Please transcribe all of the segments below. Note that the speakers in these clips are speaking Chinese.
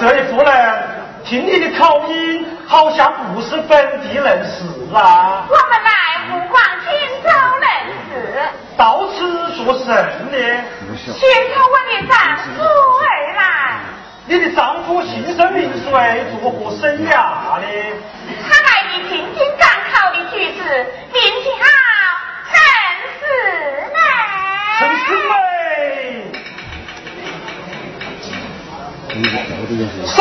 这一副人，听你的口音，好像不是本地人士啊。我们来湖广汀州人士，到此做甚呢？前来我那丈夫而来。你的丈夫姓甚名谁？如何生涯的？他来的津津港考的举子。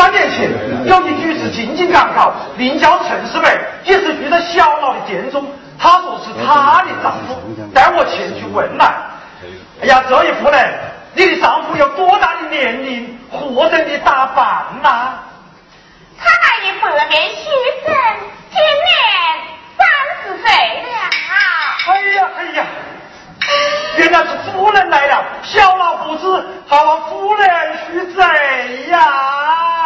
三年前，有一女子进京赶考，名叫陈世美，也是遇到小老的店中。他说是他的丈夫，带我前去问来。哎呀，这一夫人，你的丈夫有多大的年龄，或者你打扮呐？他那一百年先生，今年三十岁了。哎呀哎呀，原来是夫人来了，小老不知，还望夫人恕罪呀。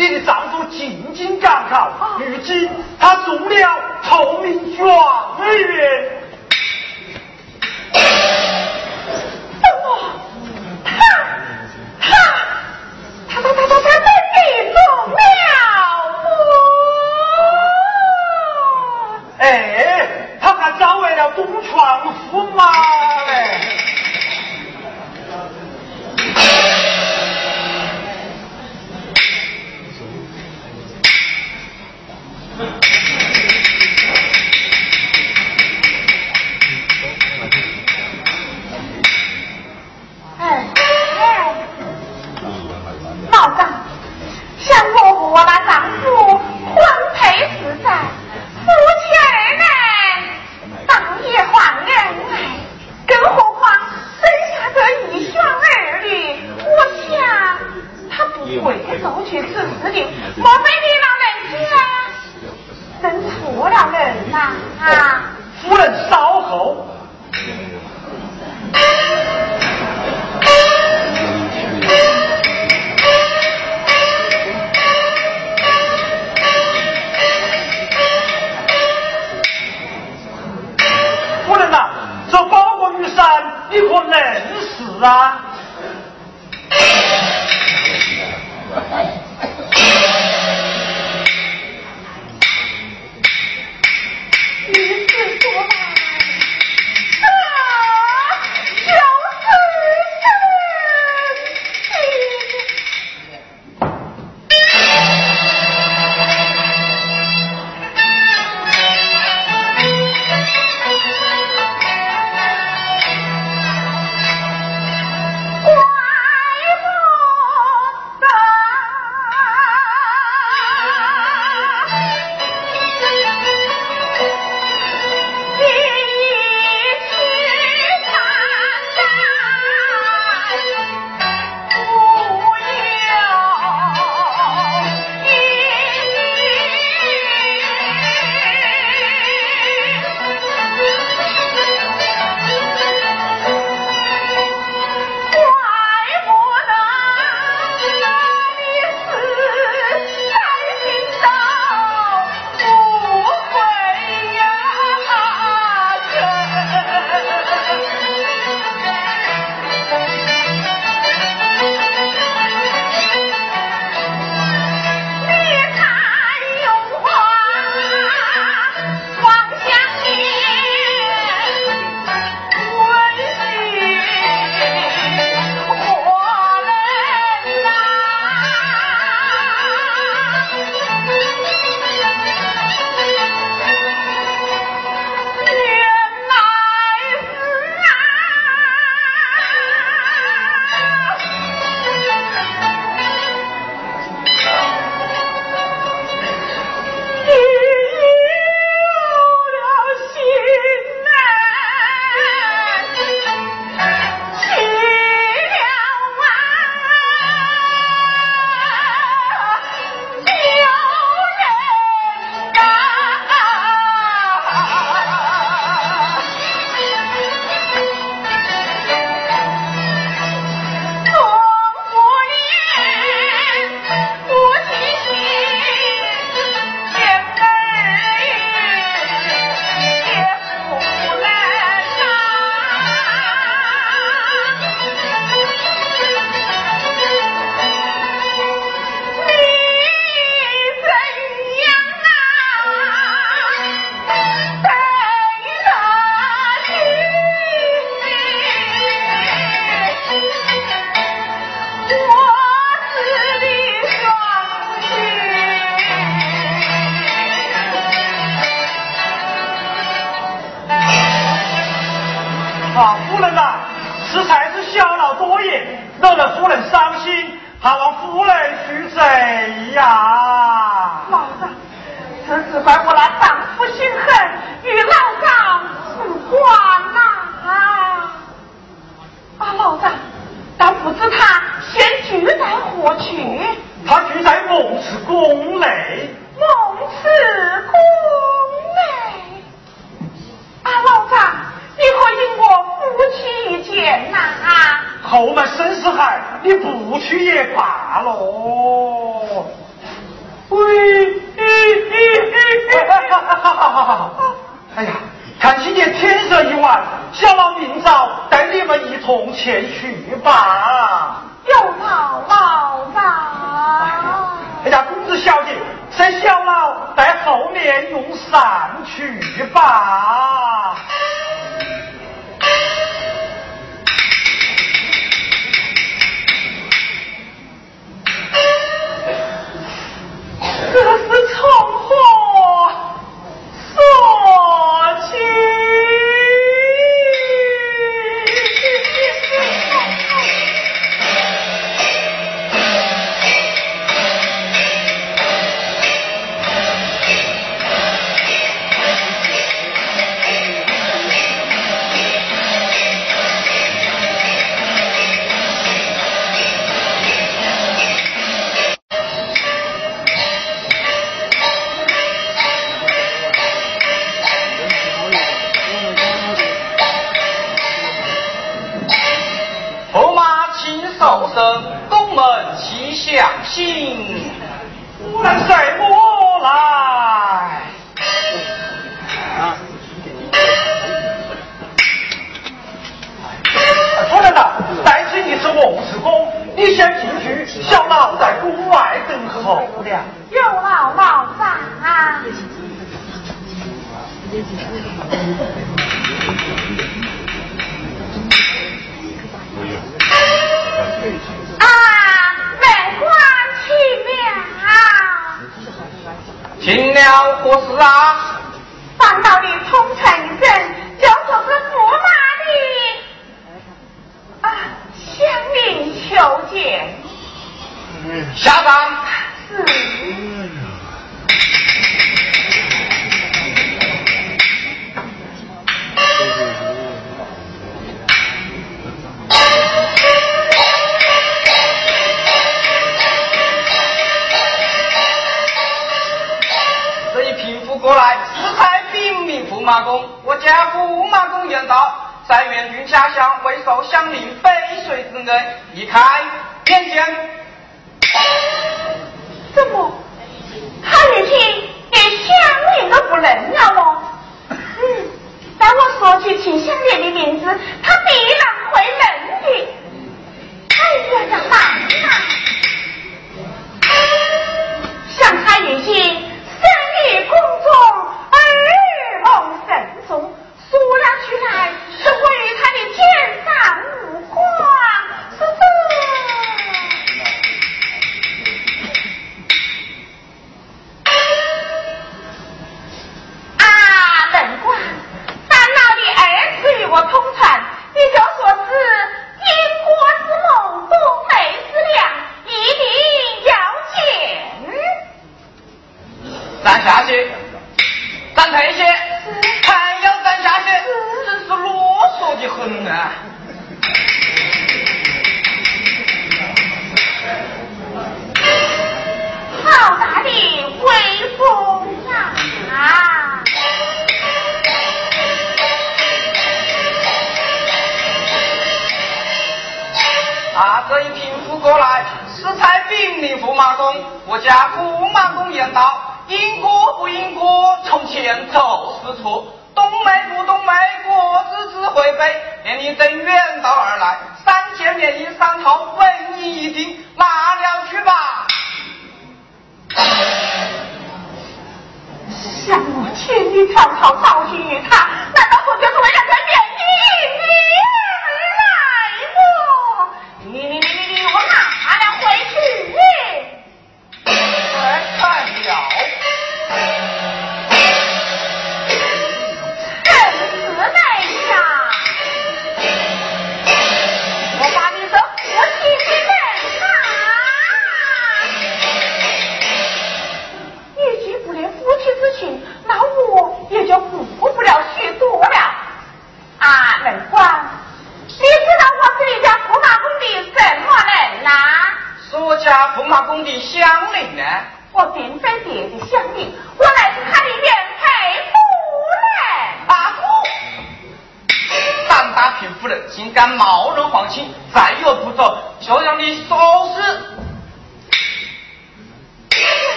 你的丈夫进京赶考，如今他中了透明状元。他他他他他他真的中了？哎，他还找为了东床驸马嘞！夫人呐，实在是小老多也，惹得夫人伤心，还望夫人恕罪呀。老丈，此事怪我那丈夫心狠，与老丈无关呐。啊，老丈，但不知他现居在何处，他居在孟氏宫内，孟氏宫内。啊，老丈，你可以我。去见呐、啊。后门生死海，你不去也罢喽。哈哈哈哈哈哈！哎呀，看今天天色已晚，小老明早带你们一同前去吧。有劳老早。哎呀，公子小姐，请小老在后面用膳去吧。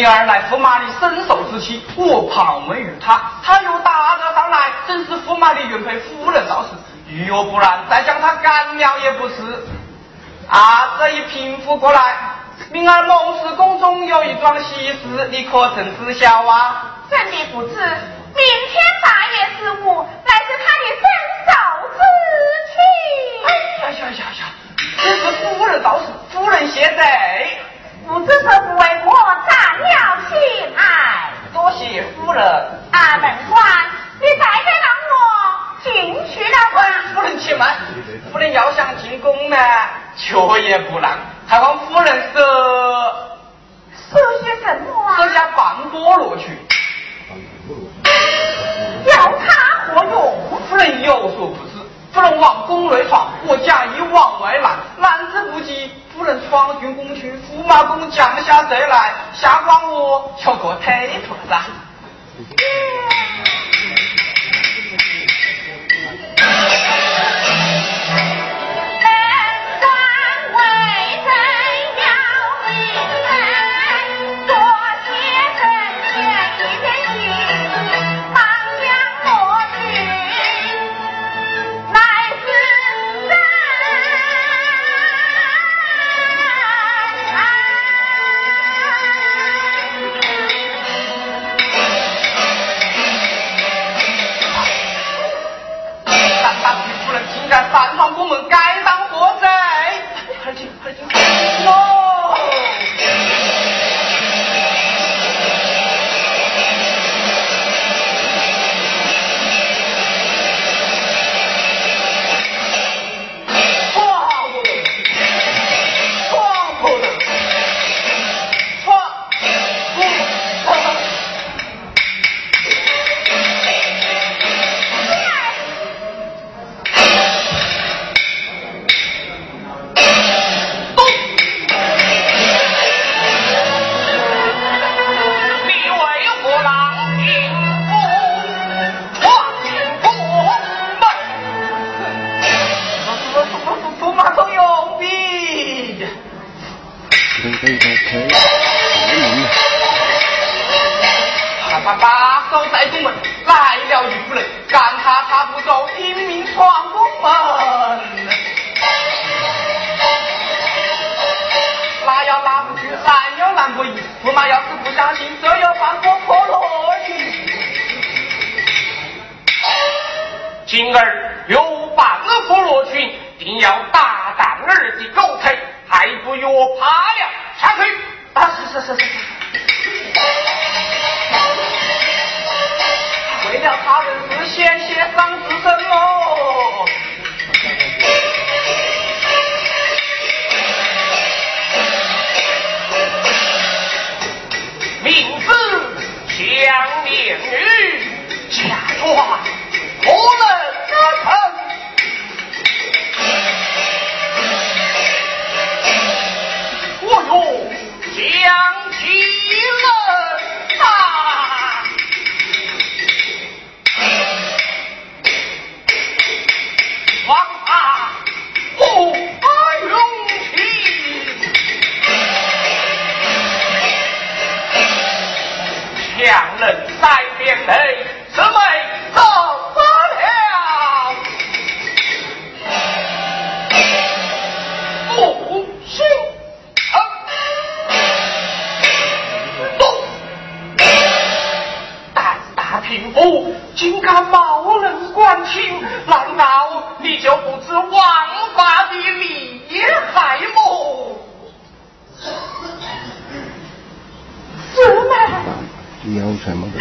明儿来驸马的身首之妻我旁问于他他又打得上来正是驸马的原配夫人到时如若不然再将他赶了也不是啊这一平复过来明儿谋氏宫中有一桩喜事你可曾知晓啊？怎的不知。方军攻去，驸马公降下贼来，下官我叫个太婆噻。半副落裙，定要大胆儿的狗腿，还不约怕了，下去。啊，是是是是是。为了他人是先先伤自身哦。明字强连女，嫁妆何能？想起了他，王八不发容情，强人带殿内。哦，竟敢冒冷冠清，难道你就不知王法的厉害么？驸马，你要什么的？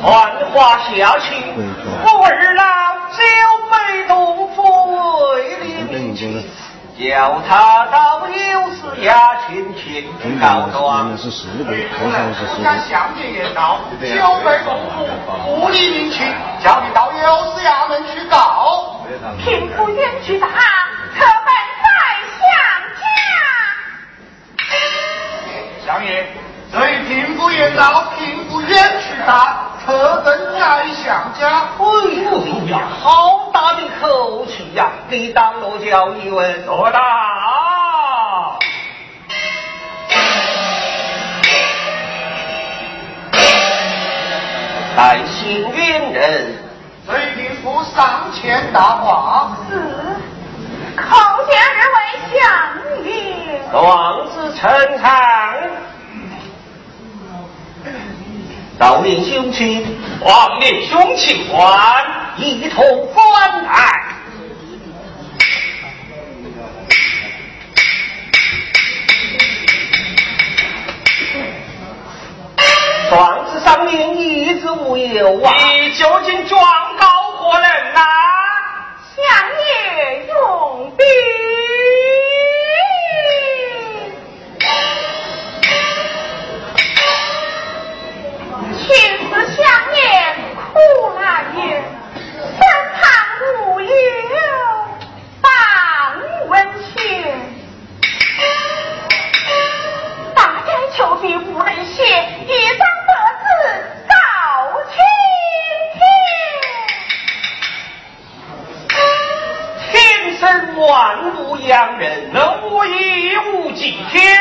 传话下去，我二老就被动府为你命去，叫他到有司衙前去告状。不敢相见言道，就被动府不理命去，叫你到有司衙门去告。贫妇远去打，可本在相家。相爷，贫妇言道，贫妇远去打。特登来相家，哎呀，好大的口气呀！你当我叫一问，多大？带幸运人，随贫妇上前答话。是。王子呈堂。少年兄亲，王年兄亲还一同观看。状子上面一字无有啊！你究竟状告何人呐？相爷用笔。青丝相念苦难言，身旁无友当温情。大概求笔无人写，一张白纸告青天。天生万物养人，能无一无忌天。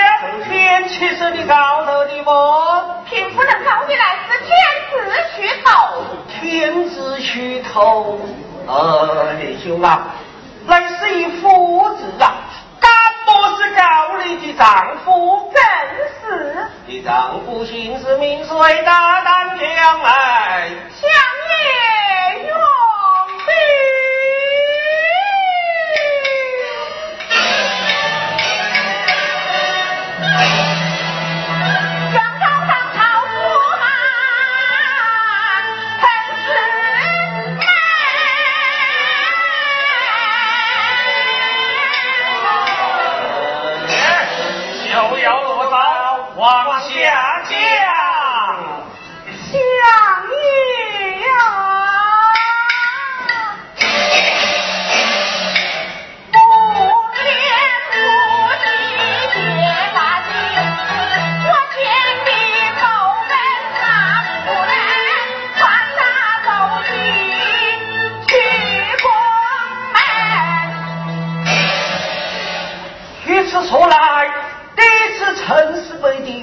天气是你高头的么？贫富能告你来是天子虚头。天子虚头，呃，弟兄啊，乃是一夫子啊，敢不是告你的丈夫？正是。你丈夫姓氏名谁？大胆将来。相爷用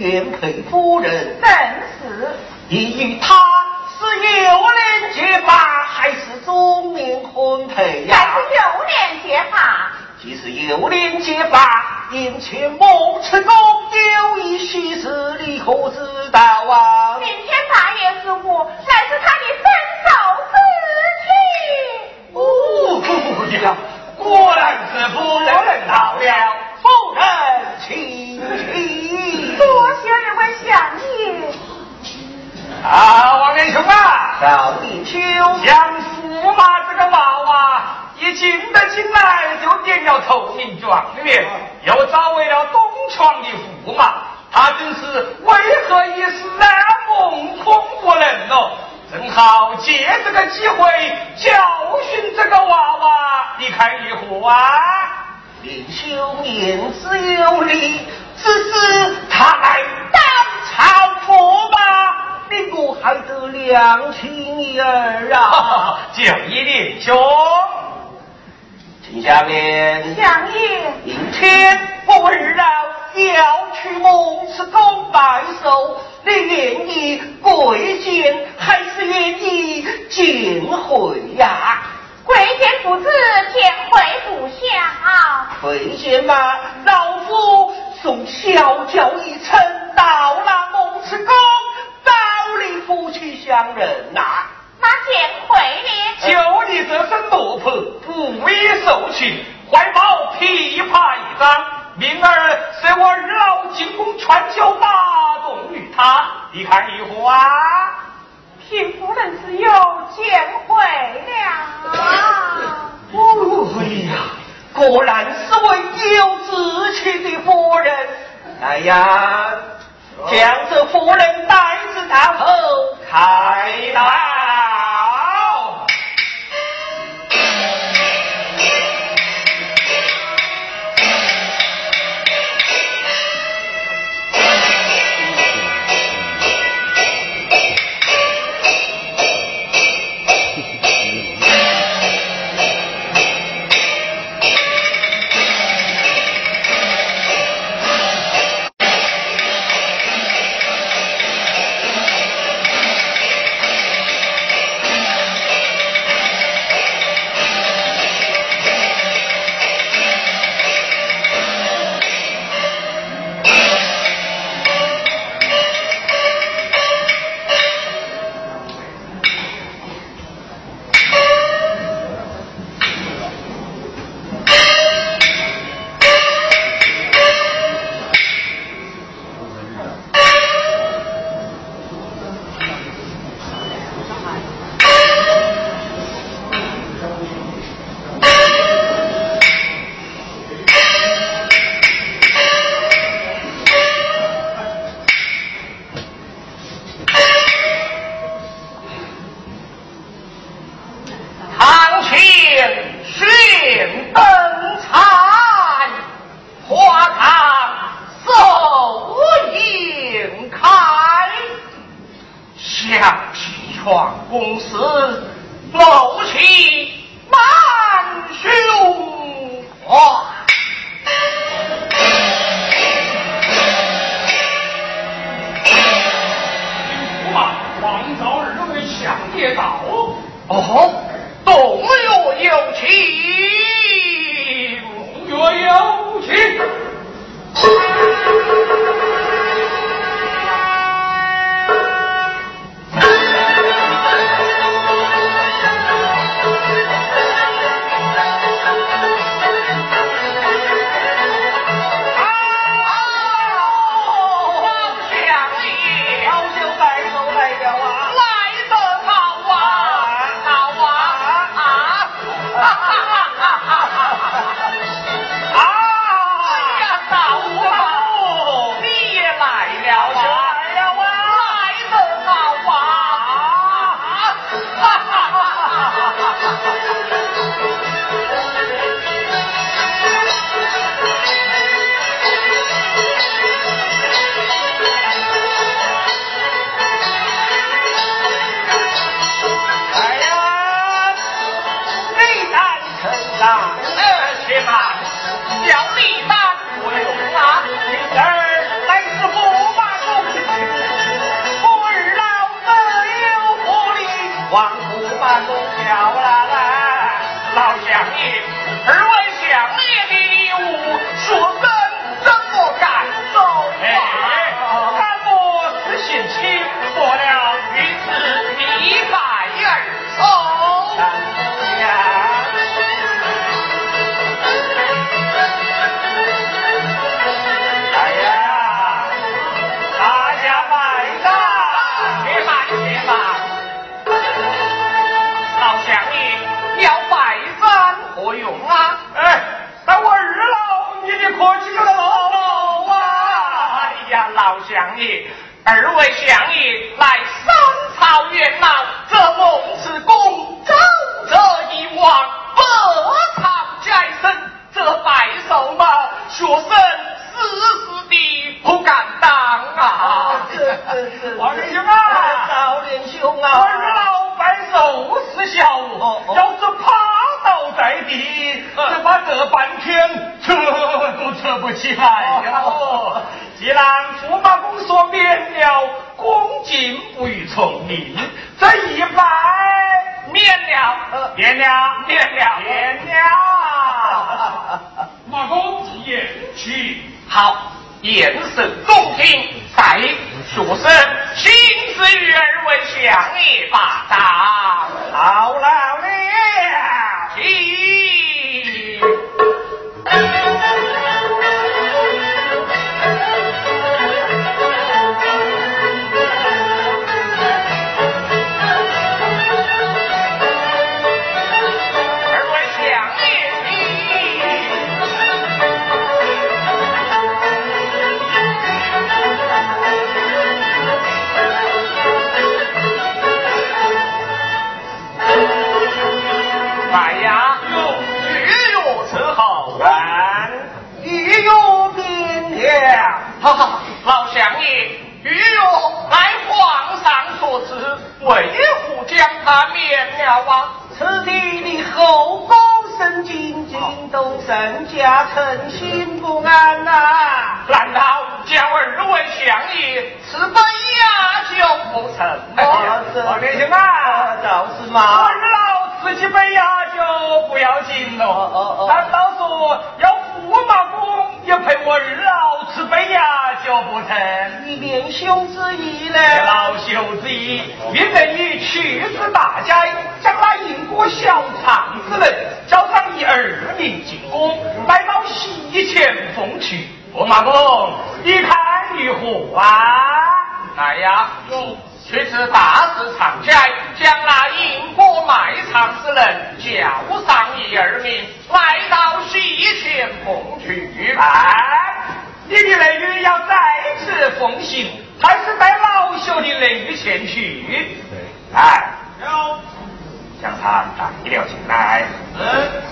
原配夫人正是，你与他是有脸结发，还是中年婚配呀？还是有脸结发。即使有脸结发，眼前孟亲公有一喜事，你可知道啊？明天大月十五，乃是他的分手之妻。哦，姑娘，果然是夫人到了，夫人请。啊，王连兄啊，小弟，秋相驸马这个娃娃一进得进来就点了头领状元，又找为了东床的驸马，他真是为何一时难梦空不能哦？正好借这个机会教训这个娃娃，你看如何啊？连兄言之有理，只是他来。好福吧你不还得两情意儿啊？就一定兄请下面相爷明天我二老要去孟池宫拜寿你愿意跪见还是愿意见回呀？跪见父子见回不下啊跪见嘛老夫送小轿一程到那孟辞宫，早你夫妻相认呐、那见惠呢？就你这身奴仆，不依受气，怀抱琵琶一张。明儿随我二老进宫劝酒，打动于他，你看如何啊？贫妇人是有见 会了。哦，哎呀。果然是位有志气的夫人，哎呀，将这夫人带至大后开大。小月好言神中听待学生亲自与二位相一把打好了了家诚心不安呐！难道叫儿二位相爷吃杯呀酒不成吗？二弟兄啊，就是嘛。二老吃几杯呀酒不要紧喽。难道说要驸马公也陪我二老吃杯呀酒不成？你年兄之意呢？老朽之意，愿得你驱使大家将那银锅小唱之人交上一二名进宫。来到西前奉去。我马公，你看如何啊？来呀！却是大事藏起，将那因果卖藏之人叫上一二名，来到西前奉去办。你的雷雨要再次奉行，还是带老朽的雷雨前去？来，有，将他带了进来。嗯。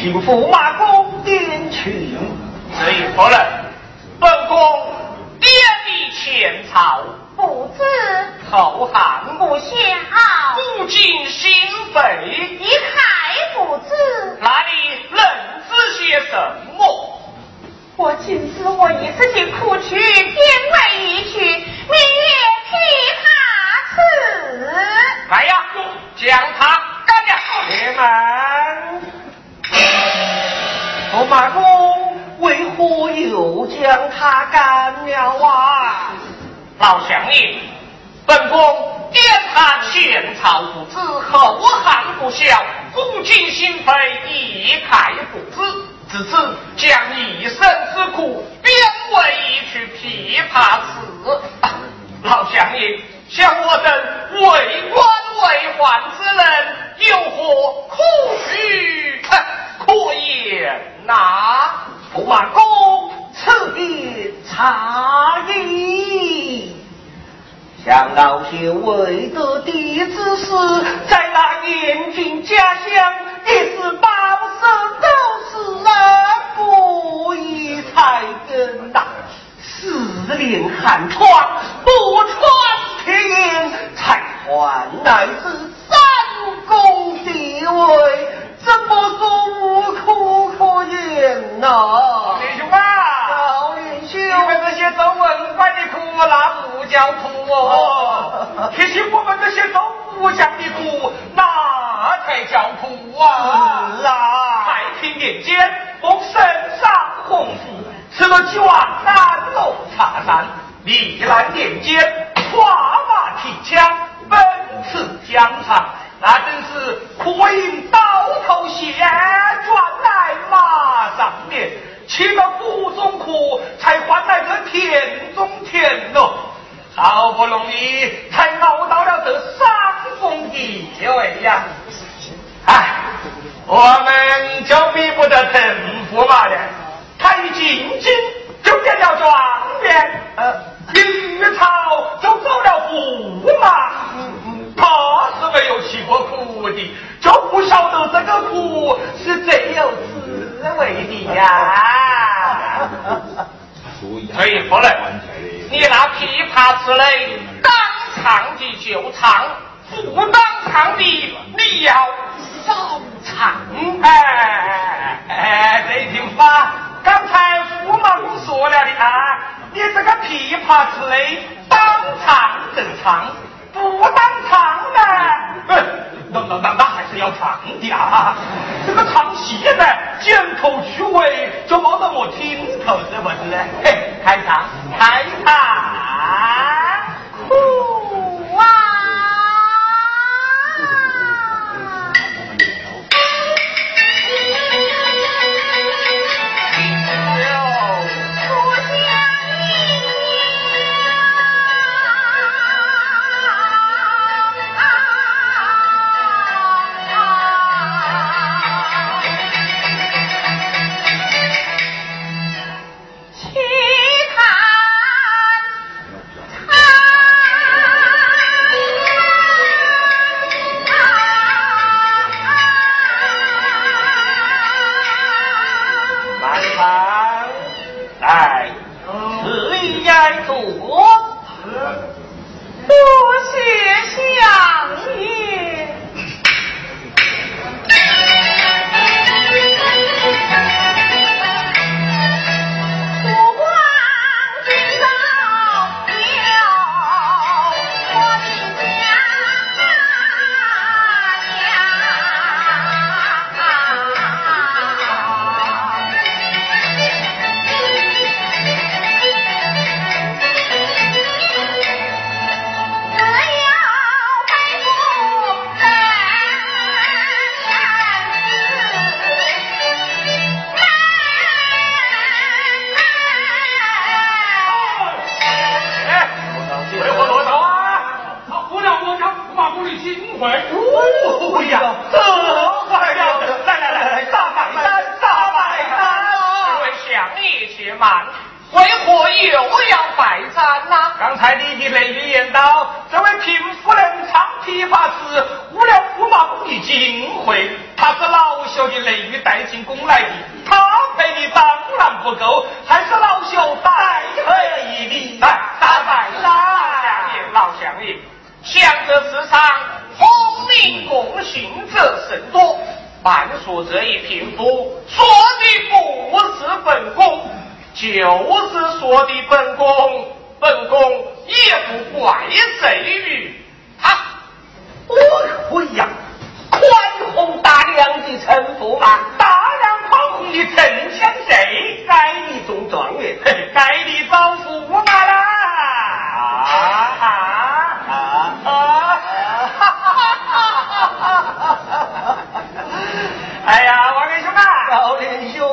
请驸马公殿去。随夫人，本宫爹的前朝，不知后汗不孝，不尽心扉，你还不知哪里能知些什么？我仅知我一次性苦去，天外一曲，明月琵琶词。来呀，将他干掉！铁门。驸马公为何又将他干了啊？老乡爷，本宫点他前朝不知，后汉不孝，不尽心扉，一概不知。自此将一生之苦编为一曲琵琶词。老乡爷，像我等为官为宦之人，有何苦须可言呐？驸马公，此地差矣。想老朽未得弟之时，在那燕军家乡，也是饱受都是啊，不义才根呐。四令寒窗，不穿铁衣，才换来是三公地位，怎么说无苦可言呐？弟兄啊！你们这些走文官的苦，那不叫苦哦。提醒我们这些走武将的苦，那才叫苦啊！是啊太平年间，我身上洪福，吃了几碗南楼茶山；历来年间，跨马提枪，奔驰疆场，那真是苦饮刀头血，转来马上面。吃了苦中苦，才换来这甜中甜喽。好不容易才熬到了这上风地位呀！哎，我们就比不得陈驸马了，他一进京就变了状元，呃，一遇朝就走了驸马。他是没有吃过苦的，就不晓得这个苦是最有滋味的呀。崔夫人，你那琵琶词嘞，当唱的就唱，不当唱的你要少唱。哎哎，这一听法，刚才驸马公说了的啊，你这个琵琶词嘞，当唱正唱，不当唱呢？嗯，那那那那还是要唱的啊！这个唱戏呢，见头去尾就没得我听头，是不是？嘿，开唱，开唱。祖国。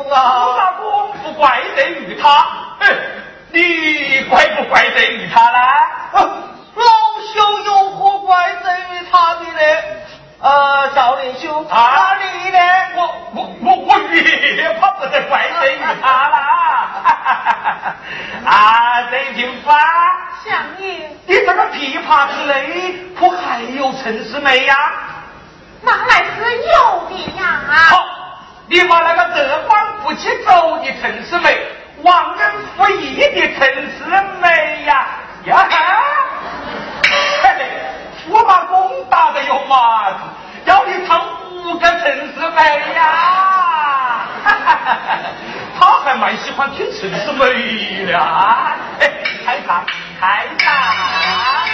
连兄驸啊，马公不怪罪于他，哎，你怪不怪罪于他啦？老兄有何怪罪于他的呢？呃，赵连兄啊你呢？我我我我越怕不得怪罪于他啦！啊，这平啊，相爷，你这个琵琶之内可还有陈世美呀？哪来是有的呀？好，你把那个德光不起走的陈世美，忘恩负义的陈世美呀呀！嘿嘿，驸马公打的有麻子，要你唱五个陈世美呀！哈哈哈他还蛮喜欢听陈世美的啊！嘿开场，开场。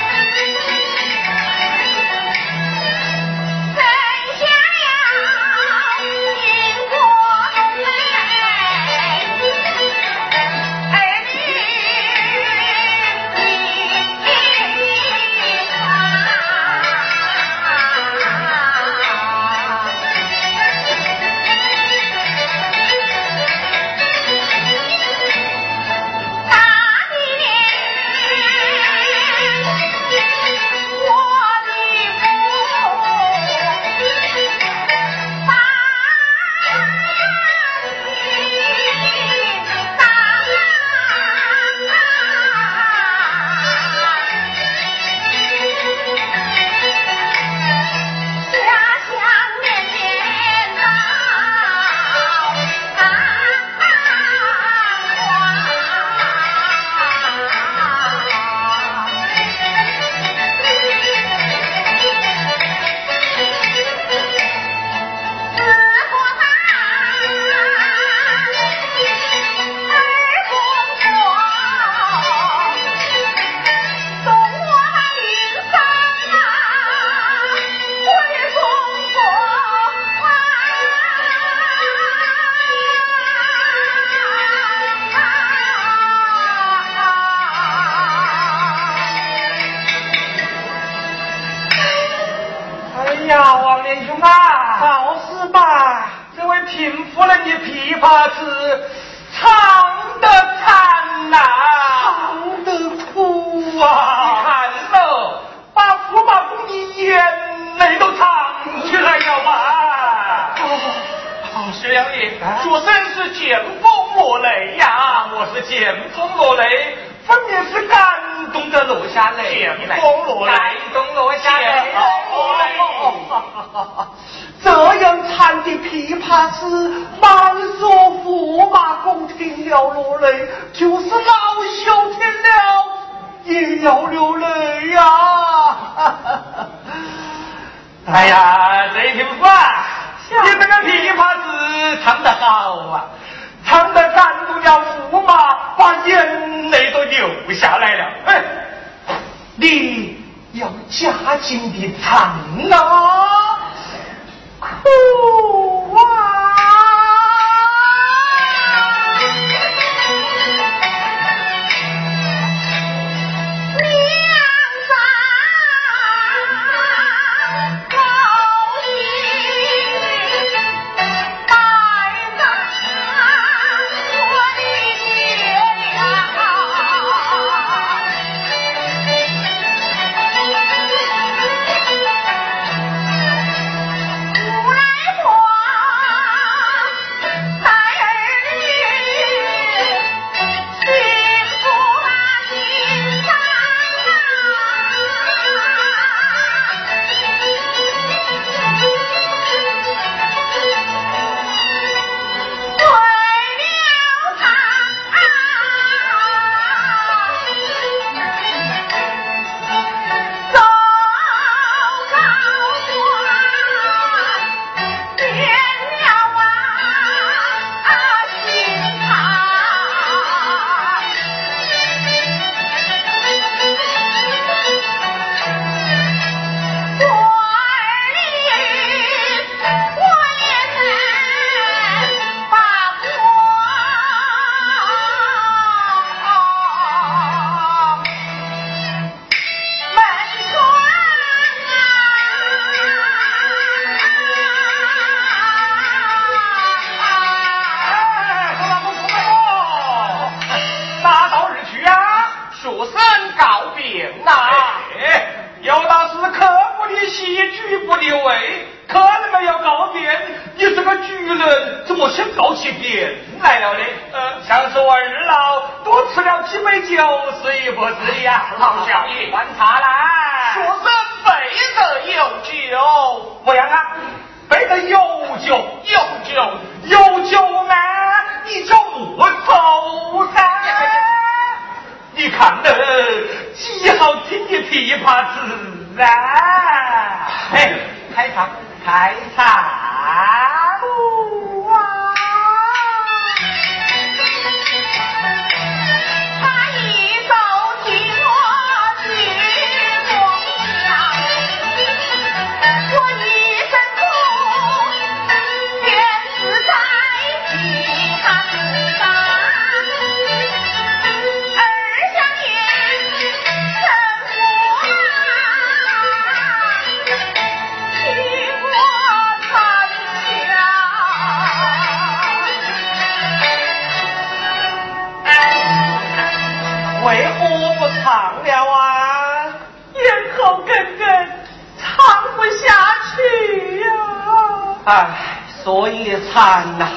所以惨呐、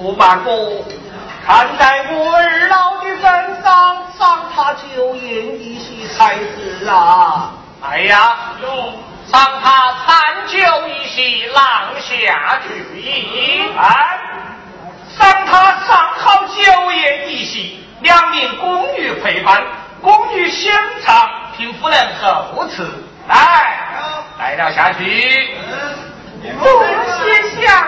驸马哥，看在我二老的份上，赏他酒宴一席才是啊！哎呀，赏他餐酒一席，廊下聚矣。哎，赏他上好酒宴一席，两名宫女陪伴，宫女先唱，听夫人后词。来，来了下去。不谢相